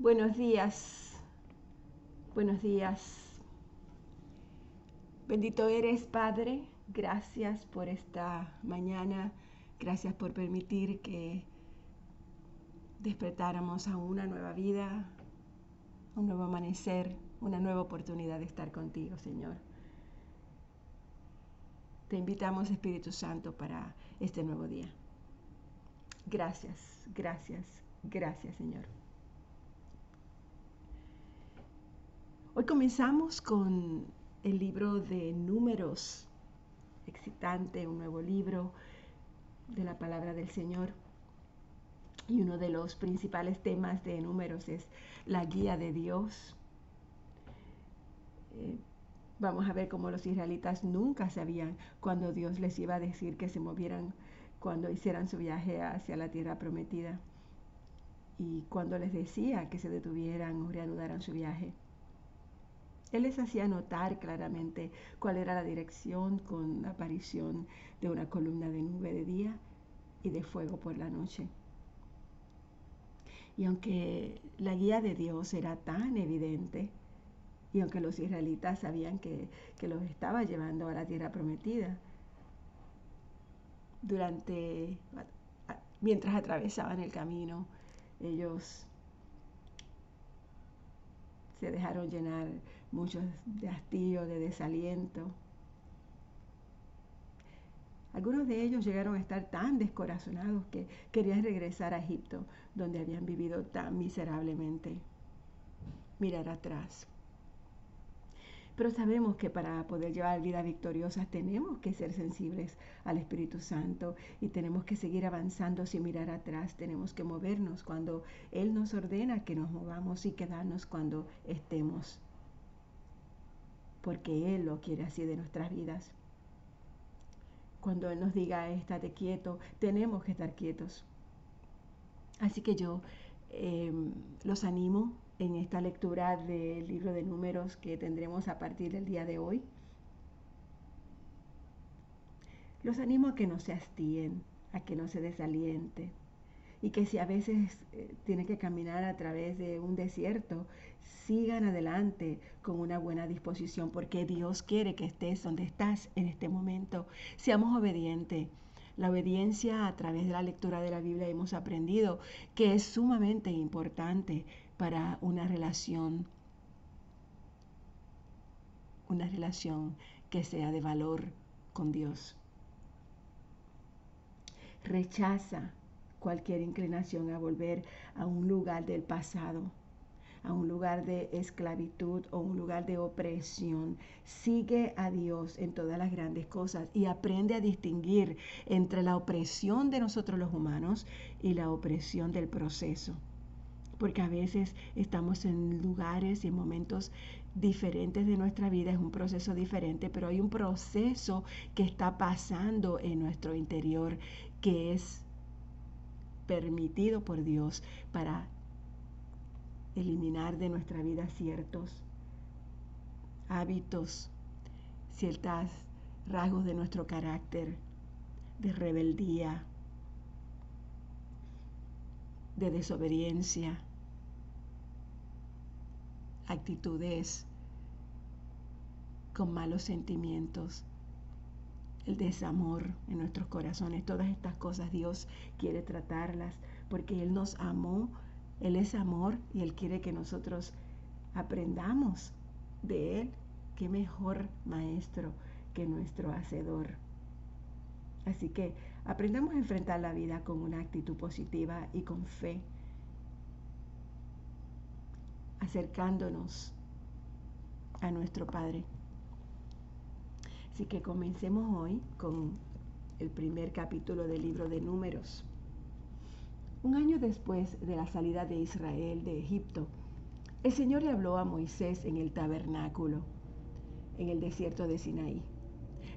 Buenos días, buenos días. Bendito eres, Padre. Gracias por esta mañana. Gracias por permitir que despertáramos a una nueva vida, un nuevo amanecer, una nueva oportunidad de estar contigo, Señor. Te invitamos, Espíritu Santo, para este nuevo día. Gracias, gracias, gracias, Señor. Hoy comenzamos con el libro de números, excitante, un nuevo libro de la palabra del Señor. Y uno de los principales temas de números es la guía de Dios. Eh, vamos a ver cómo los israelitas nunca sabían cuando Dios les iba a decir que se movieran cuando hicieran su viaje hacia la tierra prometida y cuando les decía que se detuvieran o reanudaran su viaje. Él les hacía notar claramente cuál era la dirección con la aparición de una columna de nube de día y de fuego por la noche. Y aunque la guía de Dios era tan evidente, y aunque los israelitas sabían que, que los estaba llevando a la tierra prometida, durante, mientras atravesaban el camino, ellos se dejaron llenar muchos de hastío, de desaliento. Algunos de ellos llegaron a estar tan descorazonados que querían regresar a Egipto, donde habían vivido tan miserablemente. Mirar atrás. Pero sabemos que para poder llevar vidas victoriosas tenemos que ser sensibles al Espíritu Santo y tenemos que seguir avanzando sin mirar atrás. Tenemos que movernos cuando Él nos ordena que nos movamos y quedarnos cuando estemos. Porque Él lo quiere así de nuestras vidas. Cuando Él nos diga, estate quieto, tenemos que estar quietos. Así que yo eh, los animo en esta lectura del libro de números que tendremos a partir del día de hoy. Los animo a que no se hastíen, a que no se desalienten y que si a veces eh, tienen que caminar a través de un desierto, sigan adelante con una buena disposición porque Dios quiere que estés donde estás en este momento. Seamos obedientes. La obediencia a través de la lectura de la Biblia hemos aprendido que es sumamente importante para una relación, una relación que sea de valor con Dios. Rechaza cualquier inclinación a volver a un lugar del pasado, a un lugar de esclavitud o un lugar de opresión. Sigue a Dios en todas las grandes cosas y aprende a distinguir entre la opresión de nosotros los humanos y la opresión del proceso porque a veces estamos en lugares y en momentos diferentes de nuestra vida, es un proceso diferente, pero hay un proceso que está pasando en nuestro interior que es permitido por Dios para eliminar de nuestra vida ciertos hábitos, ciertos rasgos de nuestro carácter, de rebeldía, de desobediencia, actitudes con malos sentimientos, el desamor en nuestros corazones, todas estas cosas Dios quiere tratarlas porque Él nos amó, Él es amor y Él quiere que nosotros aprendamos de Él. Qué mejor maestro que nuestro hacedor. Así que aprendamos a enfrentar la vida con una actitud positiva y con fe acercándonos a nuestro Padre. Así que comencemos hoy con el primer capítulo del libro de números. Un año después de la salida de Israel de Egipto, el Señor le habló a Moisés en el tabernáculo, en el desierto de Sinaí.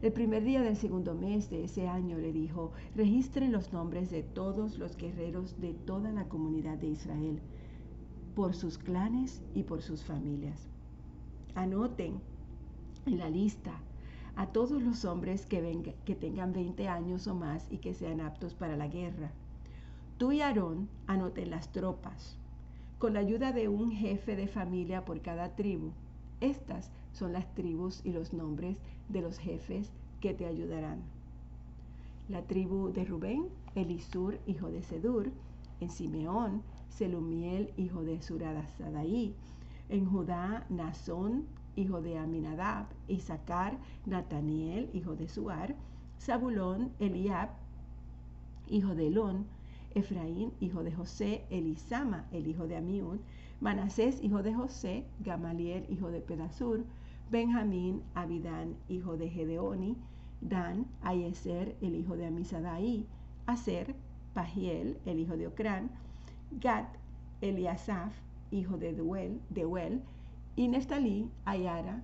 El primer día del segundo mes de ese año le dijo, registren los nombres de todos los guerreros de toda la comunidad de Israel por sus clanes y por sus familias. Anoten en la lista a todos los hombres que, que tengan 20 años o más y que sean aptos para la guerra. Tú y Aarón anoten las tropas. con la ayuda de un jefe de familia por cada tribu. Estas son las tribus y los nombres de los jefes que te ayudarán. La tribu de Rubén, Elisur, hijo de Sedur, en Simeón, Selumiel, hijo de Suradasadaí, en Judá, Nazón, hijo de Aminadab, Isaacar, Nataniel, hijo de Suar, Zabulón, Eliab, hijo de Elón, Efraín, hijo de José, Elisama, el hijo de Amiud, Manasés, hijo de José, Gamaliel, hijo de Pedasur, Benjamín, Abidán, hijo de Gedeoni, Dan, Ayeser, el hijo de Amisadaí, Aser, Pagiel, el hijo de Ocrán, Gad, Eliasaf, hijo de Deuel, Deuel y Neftalí, Ayara,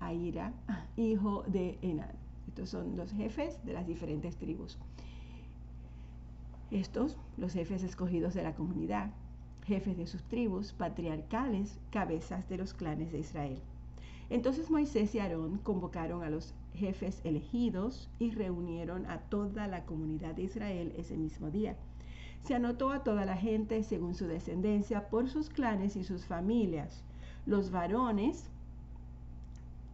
Aira, hijo de Enán. Estos son los jefes de las diferentes tribus. Estos, los jefes escogidos de la comunidad, jefes de sus tribus, patriarcales, cabezas de los clanes de Israel. Entonces Moisés y Aarón convocaron a los jefes elegidos y reunieron a toda la comunidad de Israel ese mismo día. Se anotó a toda la gente según su descendencia por sus clanes y sus familias. Los varones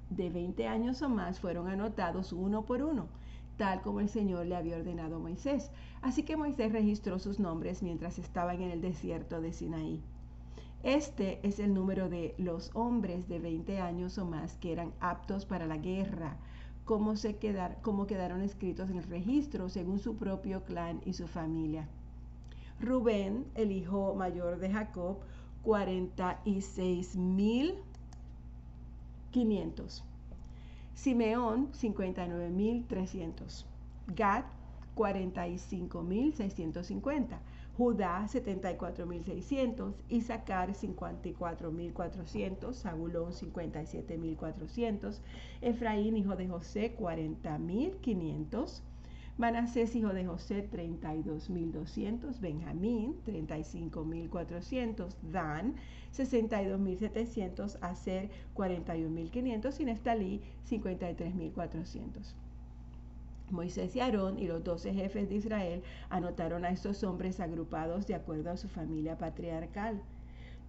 de 20 años o más fueron anotados uno por uno, tal como el Señor le había ordenado a Moisés. Así que Moisés registró sus nombres mientras estaban en el desierto de Sinaí. Este es el número de los hombres de 20 años o más que eran aptos para la guerra, como, se como quedaron escritos en el registro según su propio clan y su familia. Rubén, el hijo mayor de Jacob, 46.500. Simeón, 59.300. Gad, 45.650. Judá 74.600, Isaacar 54.400, Zabulón 57.400, Efraín hijo de José 40.500, Manasés hijo de José 32.200, Benjamín 35.400, Dan 62.700, Aser 41.500 y Nestalí 53.400. Moisés y Aarón y los doce jefes de Israel anotaron a estos hombres agrupados de acuerdo a su familia patriarcal.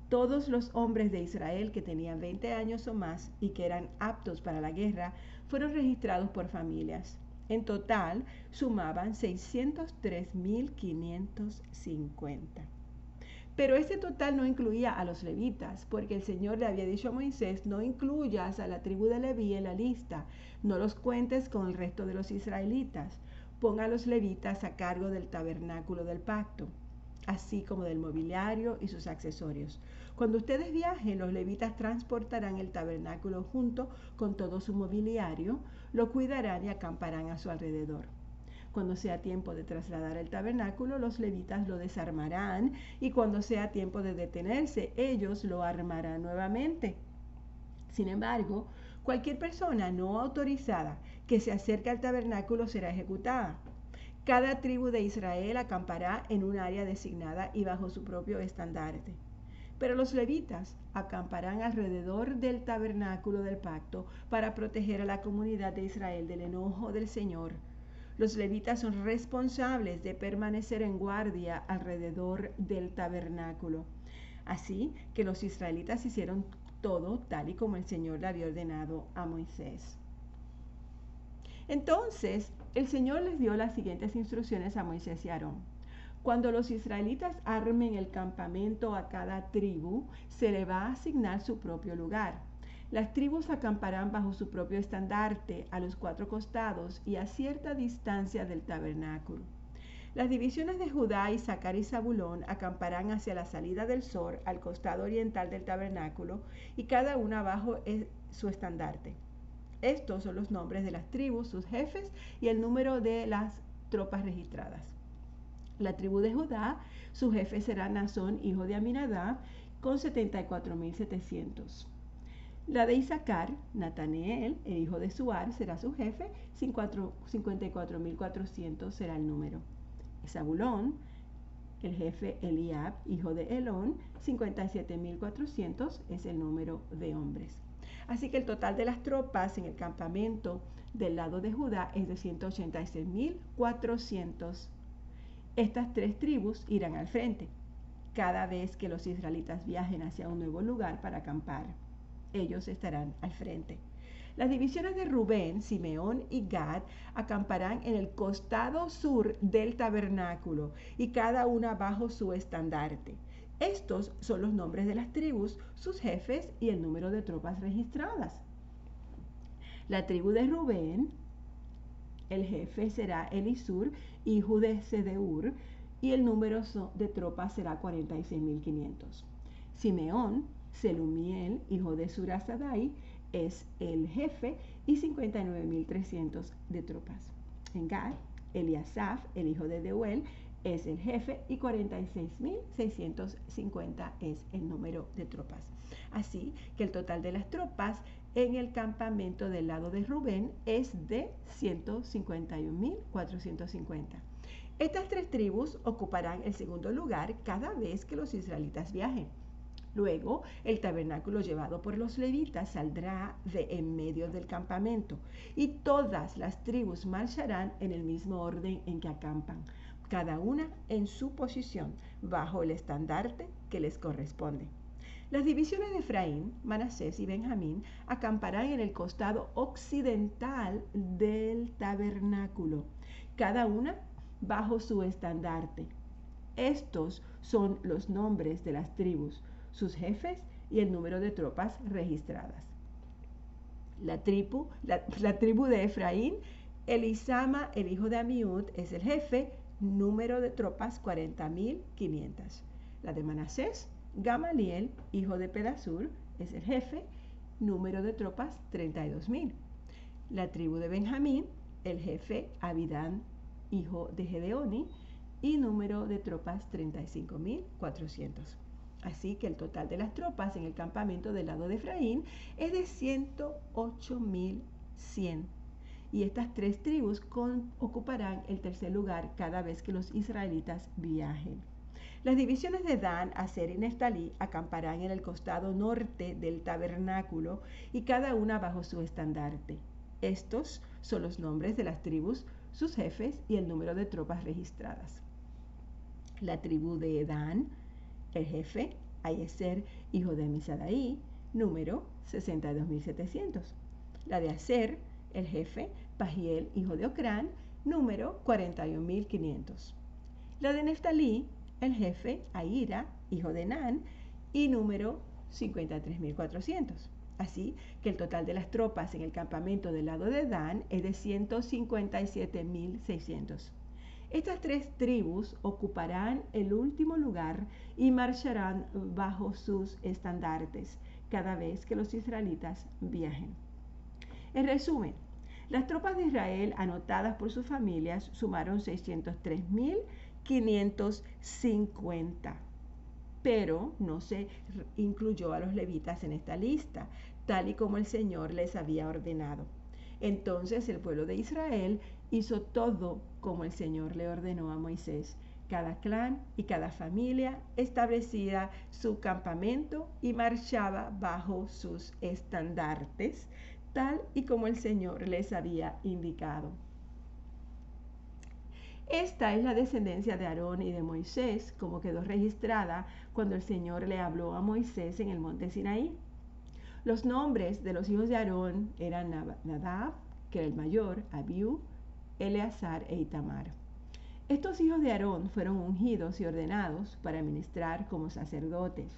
Todos los hombres de Israel que tenían 20 años o más y que eran aptos para la guerra fueron registrados por familias. En total sumaban 603.550. Pero ese total no incluía a los levitas, porque el Señor le había dicho a Moisés, no incluyas a la tribu de Leví en la lista, no los cuentes con el resto de los israelitas, ponga a los levitas a cargo del tabernáculo del pacto, así como del mobiliario y sus accesorios. Cuando ustedes viajen, los levitas transportarán el tabernáculo junto con todo su mobiliario, lo cuidarán y acamparán a su alrededor. Cuando sea tiempo de trasladar el tabernáculo, los levitas lo desarmarán y cuando sea tiempo de detenerse, ellos lo armarán nuevamente. Sin embargo, cualquier persona no autorizada que se acerque al tabernáculo será ejecutada. Cada tribu de Israel acampará en un área designada y bajo su propio estandarte. Pero los levitas acamparán alrededor del tabernáculo del pacto para proteger a la comunidad de Israel del enojo del Señor los levitas son responsables de permanecer en guardia alrededor del tabernáculo. Así que los israelitas hicieron todo tal y como el Señor le había ordenado a Moisés. Entonces, el Señor les dio las siguientes instrucciones a Moisés y Aarón. Cuando los israelitas armen el campamento a cada tribu, se le va a asignar su propio lugar. Las tribus acamparán bajo su propio estandarte a los cuatro costados y a cierta distancia del tabernáculo. Las divisiones de Judá, Isaacar y Zabulón acamparán hacia la salida del sol al costado oriental del tabernáculo y cada una bajo su estandarte. Estos son los nombres de las tribus, sus jefes y el número de las tropas registradas. La tribu de Judá, su jefe será Nazón, hijo de Aminadab, con 74.700. La de Isaacar, Nataneel, el hijo de Suar, será su jefe, 54.400 será el número. Zabulón, el jefe Eliab, hijo de Elón, 57.400 es el número de hombres. Así que el total de las tropas en el campamento del lado de Judá es de 186.400. Estas tres tribus irán al frente. cada vez que los israelitas viajen hacia un nuevo lugar para acampar. Ellos estarán al frente. Las divisiones de Rubén, Simeón y Gad acamparán en el costado sur del tabernáculo y cada una bajo su estandarte. Estos son los nombres de las tribus, sus jefes y el número de tropas registradas. La tribu de Rubén, el jefe será Elisur, hijo de Sedeur, y el número de tropas será 46.500. Simeón, Selumiel, hijo de Surasadai, es el jefe y 59.300 de tropas. En Gad, Eliasaf, el hijo de Deuel, es el jefe y 46.650 es el número de tropas. Así que el total de las tropas en el campamento del lado de Rubén es de 151.450. Estas tres tribus ocuparán el segundo lugar cada vez que los israelitas viajen. Luego, el tabernáculo llevado por los levitas saldrá de en medio del campamento y todas las tribus marcharán en el mismo orden en que acampan, cada una en su posición, bajo el estandarte que les corresponde. Las divisiones de Efraín, Manasés y Benjamín acamparán en el costado occidental del tabernáculo, cada una bajo su estandarte. Estos son los nombres de las tribus, sus jefes y el número de tropas registradas. La tribu, la, tribu de Efraín, Elisama, el hijo de Amiud, es el jefe, número de tropas 40.500. La de Manasés, Gamaliel, hijo de Pedasur, es el jefe, número de tropas 32.000. La tribu de Benjamín, el jefe, Abidán, hijo de Gedeoni, y número de tropas 35.400. Así que el total de las tropas en el campamento del lado de Efraín es de 108.100. Y estas tres tribus ocuparán el tercer lugar cada vez que los israelitas viajen. Las divisiones de Dan, Aser y Neftalí acamparán en el costado norte del tabernáculo y cada una bajo su estandarte. Estos son los nombres de las tribus, sus jefes y el número de tropas registradas. La tribu de Dan, el jefe, Ayeser, hijo de Misadaí, número 62.700. La de Aser, el jefe, Pagiel, hijo de Ocrán, número 41.500. La de Neftalí, el jefe, Aira, hijo de Nan, y número 53.400. Así que el total de las tropas en el campamento del lado de Dan es de 157.600. Estas tres tribus ocuparán el último lugar y marcharán bajo sus estandartes cada vez que los israelitas viajen. En resumen, las tropas de Israel anotadas por sus familias sumaron 603.550, pero no se incluyó a los levitas en esta lista, tal y como el Señor les había ordenado. Entonces el pueblo de Israel hizo todo como el Señor le ordenó a Moisés. Cada clan y cada familia establecía su campamento y marchaba bajo sus estandartes, tal y como el Señor les había indicado. Esta es la descendencia de Aarón y de Moisés, como quedó registrada cuando el Señor le habló a Moisés en el monte Sinaí. Los nombres de los hijos de Aarón eran Nadab, que era el mayor, Abiú, Eleazar e Itamar. Estos hijos de Aarón fueron ungidos y ordenados para ministrar como sacerdotes.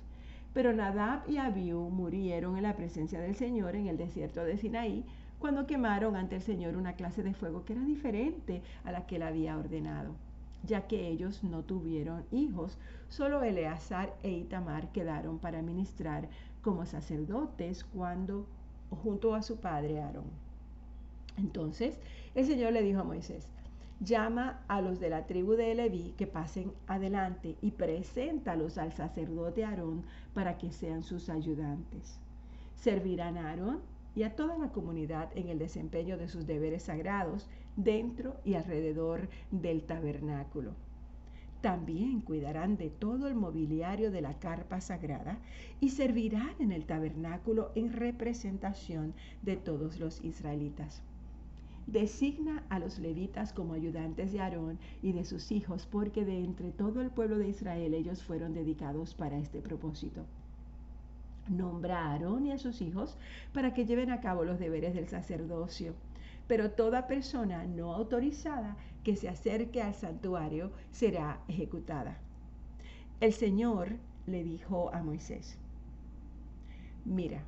Pero Nadab y Abiú murieron en la presencia del Señor en el desierto de Sinaí cuando quemaron ante el Señor una clase de fuego que era diferente a la que él había ordenado, ya que ellos no tuvieron hijos, solo Eleazar e Itamar quedaron para ministrar como sacerdotes cuando junto a su padre Aarón. Entonces el Señor le dijo a Moisés, llama a los de la tribu de Leví que pasen adelante y preséntalos al sacerdote Aarón para que sean sus ayudantes. Servirán a Aarón y a toda la comunidad en el desempeño de sus deberes sagrados dentro y alrededor del tabernáculo. También cuidarán de todo el mobiliario de la carpa sagrada y servirán en el tabernáculo en representación de todos los israelitas. Designa a los levitas como ayudantes de Aarón y de sus hijos, porque de entre todo el pueblo de Israel ellos fueron dedicados para este propósito. Nombra a Aarón y a sus hijos para que lleven a cabo los deberes del sacerdocio. Pero toda persona no autorizada que se acerque al santuario será ejecutada. El Señor le dijo a Moisés, mira,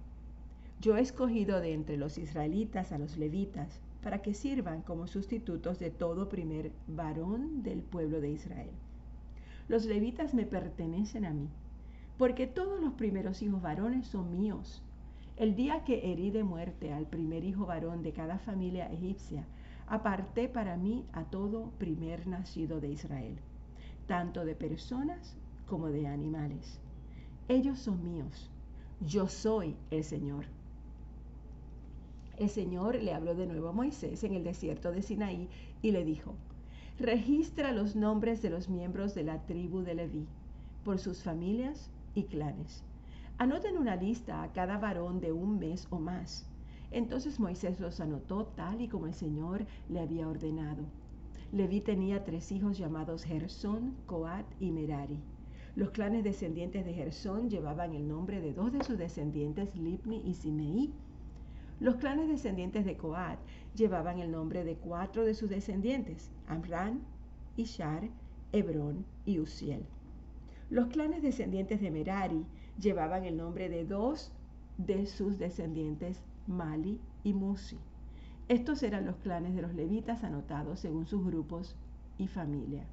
yo he escogido de entre los israelitas a los levitas para que sirvan como sustitutos de todo primer varón del pueblo de Israel. Los levitas me pertenecen a mí porque todos los primeros hijos varones son míos. El día que herí de muerte al primer hijo varón de cada familia egipcia, aparté para mí a todo primer nacido de Israel, tanto de personas como de animales. Ellos son míos. Yo soy el Señor. El Señor le habló de nuevo a Moisés en el desierto de Sinaí y le dijo, registra los nombres de los miembros de la tribu de Leví por sus familias y clanes. Anoten una lista a cada varón de un mes o más. Entonces Moisés los anotó tal y como el Señor le había ordenado. Leví tenía tres hijos llamados Gersón, Coat y Merari. Los clanes descendientes de Gersón llevaban el nombre de dos de sus descendientes, Lipni y Simeí. Los clanes descendientes de Coat llevaban el nombre de cuatro de sus descendientes, Amran, Ishar, Hebrón y Uziel. Los clanes descendientes de Merari llevaban el nombre de dos de sus descendientes, Mali y Musi. Estos eran los clanes de los levitas anotados según sus grupos y familia.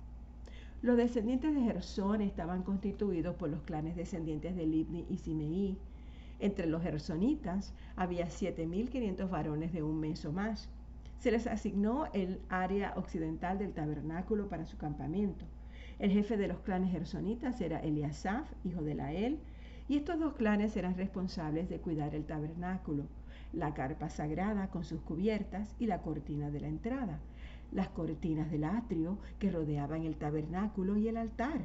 Los descendientes de Gersón estaban constituidos por los clanes descendientes de Libni y Simeí. Entre los gersonitas había 7.500 varones de un mes o más. Se les asignó el área occidental del tabernáculo para su campamento. El jefe de los clanes gersonitas era Eliasaf, hijo de Lael, y estos dos clanes eran responsables de cuidar el tabernáculo, la carpa sagrada con sus cubiertas y la cortina de la entrada, las cortinas del atrio que rodeaban el tabernáculo y el altar,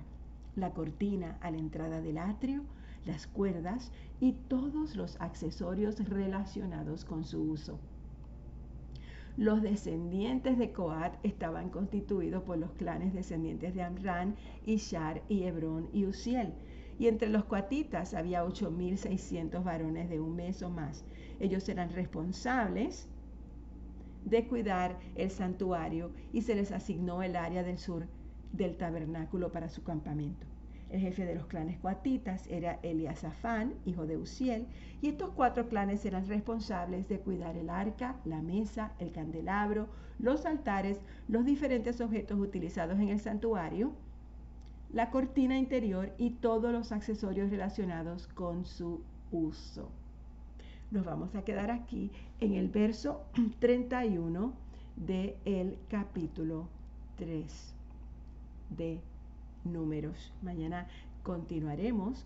la cortina a la entrada del atrio, las cuerdas y todos los accesorios relacionados con su uso. Los descendientes de Coat estaban constituidos por los clanes descendientes de Amran, Ishar y Hebrón y Uziel. Y entre los coatitas había 8.600 varones de un mes o más. Ellos eran responsables de cuidar el santuario y se les asignó el área del sur del tabernáculo para su campamento. El jefe de los clanes coatitas era Eliasafán, hijo de Uziel, y estos cuatro clanes eran responsables de cuidar el arca, la mesa, el candelabro, los altares, los diferentes objetos utilizados en el santuario, la cortina interior y todos los accesorios relacionados con su uso. Nos vamos a quedar aquí en el verso 31 del capítulo 3 de números. Mañana continuaremos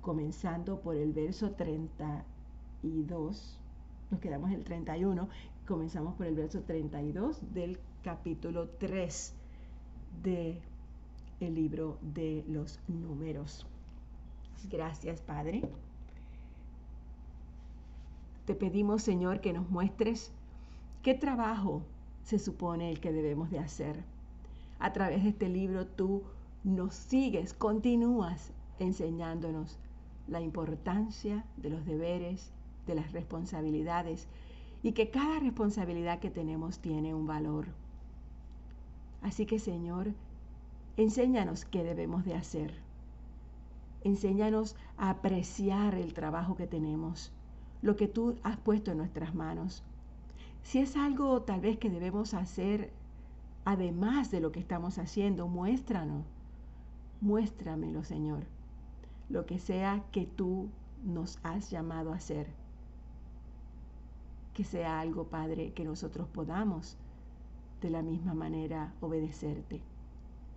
comenzando por el verso 32. Nos quedamos en el 31. Comenzamos por el verso 32 del capítulo 3 de el libro de los números. Gracias, Padre. Te pedimos, Señor, que nos muestres qué trabajo se supone el que debemos de hacer. A través de este libro tú nos sigues, continúas enseñándonos la importancia de los deberes, de las responsabilidades y que cada responsabilidad que tenemos tiene un valor. Así que Señor, enséñanos qué debemos de hacer. Enséñanos a apreciar el trabajo que tenemos, lo que tú has puesto en nuestras manos. Si es algo tal vez que debemos hacer además de lo que estamos haciendo, muéstranos Muéstramelo, Señor, lo que sea que tú nos has llamado a hacer. Que sea algo, Padre, que nosotros podamos de la misma manera obedecerte.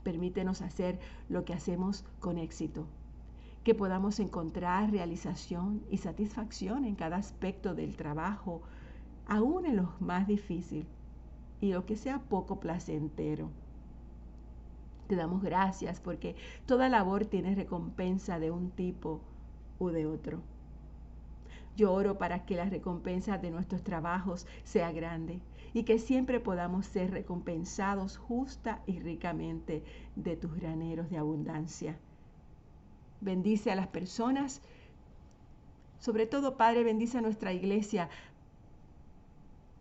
Permítenos hacer lo que hacemos con éxito, que podamos encontrar realización y satisfacción en cada aspecto del trabajo, aún en lo más difícil y lo que sea poco placentero. Te damos gracias porque toda labor tiene recompensa de un tipo u de otro. Yo oro para que la recompensa de nuestros trabajos sea grande y que siempre podamos ser recompensados justa y ricamente de tus graneros de abundancia. Bendice a las personas, sobre todo Padre, bendice a nuestra iglesia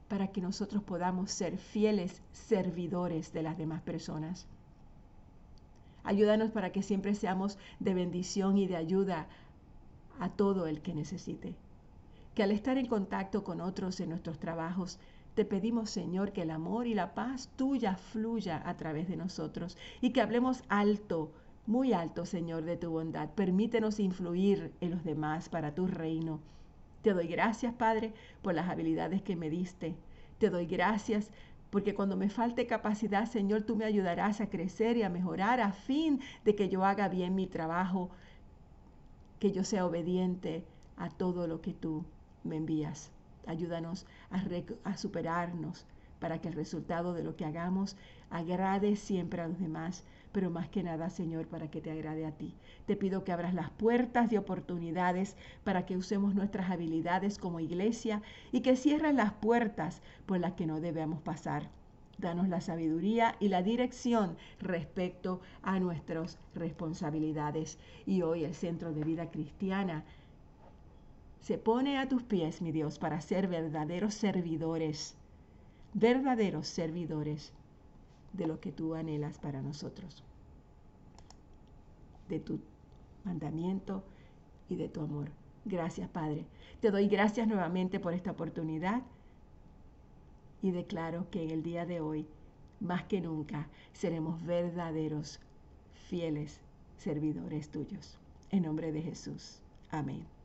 para que nosotros podamos ser fieles servidores de las demás personas. Ayúdanos para que siempre seamos de bendición y de ayuda a todo el que necesite. Que al estar en contacto con otros en nuestros trabajos, te pedimos, Señor, que el amor y la paz tuya fluya a través de nosotros y que hablemos alto, muy alto, Señor, de tu bondad. Permítenos influir en los demás para tu reino. Te doy gracias, Padre, por las habilidades que me diste. Te doy gracias porque cuando me falte capacidad, Señor, tú me ayudarás a crecer y a mejorar a fin de que yo haga bien mi trabajo, que yo sea obediente a todo lo que tú me envías. Ayúdanos a, superarnos para que el resultado de lo que hagamos agrade siempre a los demás, pero más que nada, Señor, para que te agrade a ti. Te pido que abras las puertas de oportunidades para que usemos nuestras habilidades como iglesia y que cierres las puertas por las que no debemos pasar. Danos la sabiduría y la dirección respecto a nuestras responsabilidades. Y hoy el Centro de Vida Cristiana se pone a tus pies, mi Dios, para ser verdaderos servidores, verdaderos servidores de lo que tú anhelas para nosotros, de tu mandamiento y de tu amor. Gracias, Padre. Te doy gracias nuevamente por esta oportunidad y declaro que en el día de hoy, más que nunca, seremos verdaderos, fieles servidores tuyos. En nombre de Jesús. Amén.